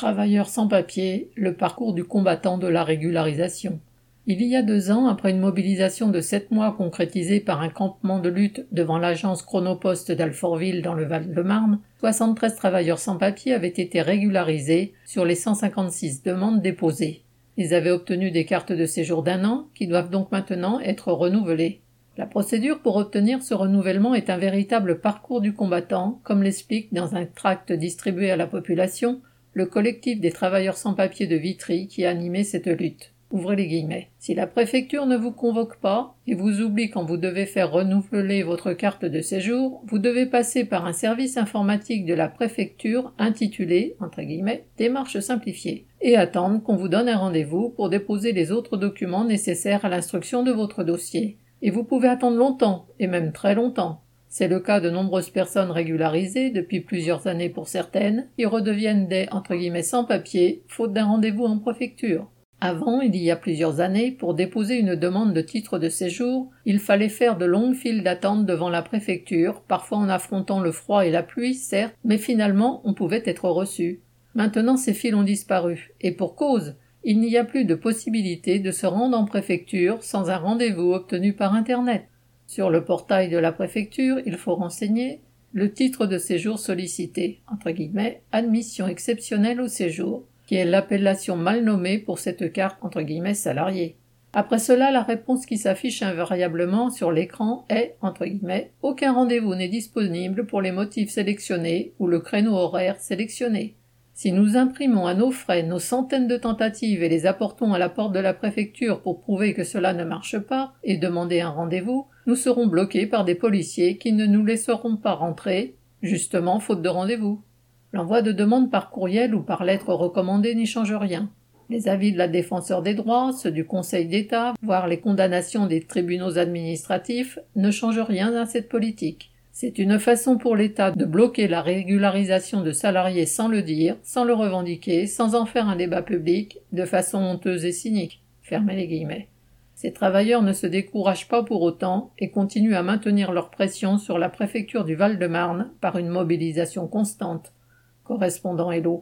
Travailleurs sans papier, le parcours du combattant de la régularisation. Il y a deux ans, après une mobilisation de sept mois concrétisée par un campement de lutte devant l'agence Chronopost d'Alfortville dans le Val-de-Marne, 73 travailleurs sans papier avaient été régularisés sur les 156 demandes déposées. Ils avaient obtenu des cartes de séjour d'un an, qui doivent donc maintenant être renouvelées. La procédure pour obtenir ce renouvellement est un véritable parcours du combattant, comme l'explique dans un tract distribué à la population le collectif des travailleurs sans papier de Vitry qui a animé cette lutte. Ouvrez les guillemets. Si la préfecture ne vous convoque pas et vous oublie quand vous devez faire renouveler votre carte de séjour, vous devez passer par un service informatique de la préfecture intitulé, entre guillemets, démarche simplifiée et attendre qu'on vous donne un rendez-vous pour déposer les autres documents nécessaires à l'instruction de votre dossier. Et vous pouvez attendre longtemps, et même très longtemps. C'est le cas de nombreuses personnes régularisées depuis plusieurs années pour certaines, qui redeviennent des entre guillemets sans papier, faute d'un rendez-vous en préfecture. Avant, il y a plusieurs années, pour déposer une demande de titre de séjour, il fallait faire de longues files d'attente devant la préfecture, parfois en affrontant le froid et la pluie, certes, mais finalement on pouvait être reçu. Maintenant ces files ont disparu, et pour cause, il n'y a plus de possibilité de se rendre en préfecture sans un rendez-vous obtenu par Internet. Sur le portail de la préfecture, il faut renseigner le titre de séjour sollicité, entre guillemets, admission exceptionnelle au séjour, qui est l'appellation mal nommée pour cette carte entre guillemets salariée. Après cela, la réponse qui s'affiche invariablement sur l'écran est aucun rendez-vous n'est disponible pour les motifs sélectionnés ou le créneau horaire sélectionné. Si nous imprimons à nos frais nos centaines de tentatives et les apportons à la porte de la préfecture pour prouver que cela ne marche pas et demander un rendez-vous, nous serons bloqués par des policiers qui ne nous laisseront pas rentrer, justement faute de rendez-vous. L'envoi de demandes par courriel ou par lettre recommandée n'y change rien. Les avis de la défenseur des droits, ceux du Conseil d'État, voire les condamnations des tribunaux administratifs ne changent rien à cette politique. C'est une façon pour l'État de bloquer la régularisation de salariés sans le dire, sans le revendiquer, sans en faire un débat public, de façon honteuse et cynique. Fermez les guillemets. Ces travailleurs ne se découragent pas pour autant et continuent à maintenir leur pression sur la préfecture du Val-de-Marne par une mobilisation constante correspondant Hello.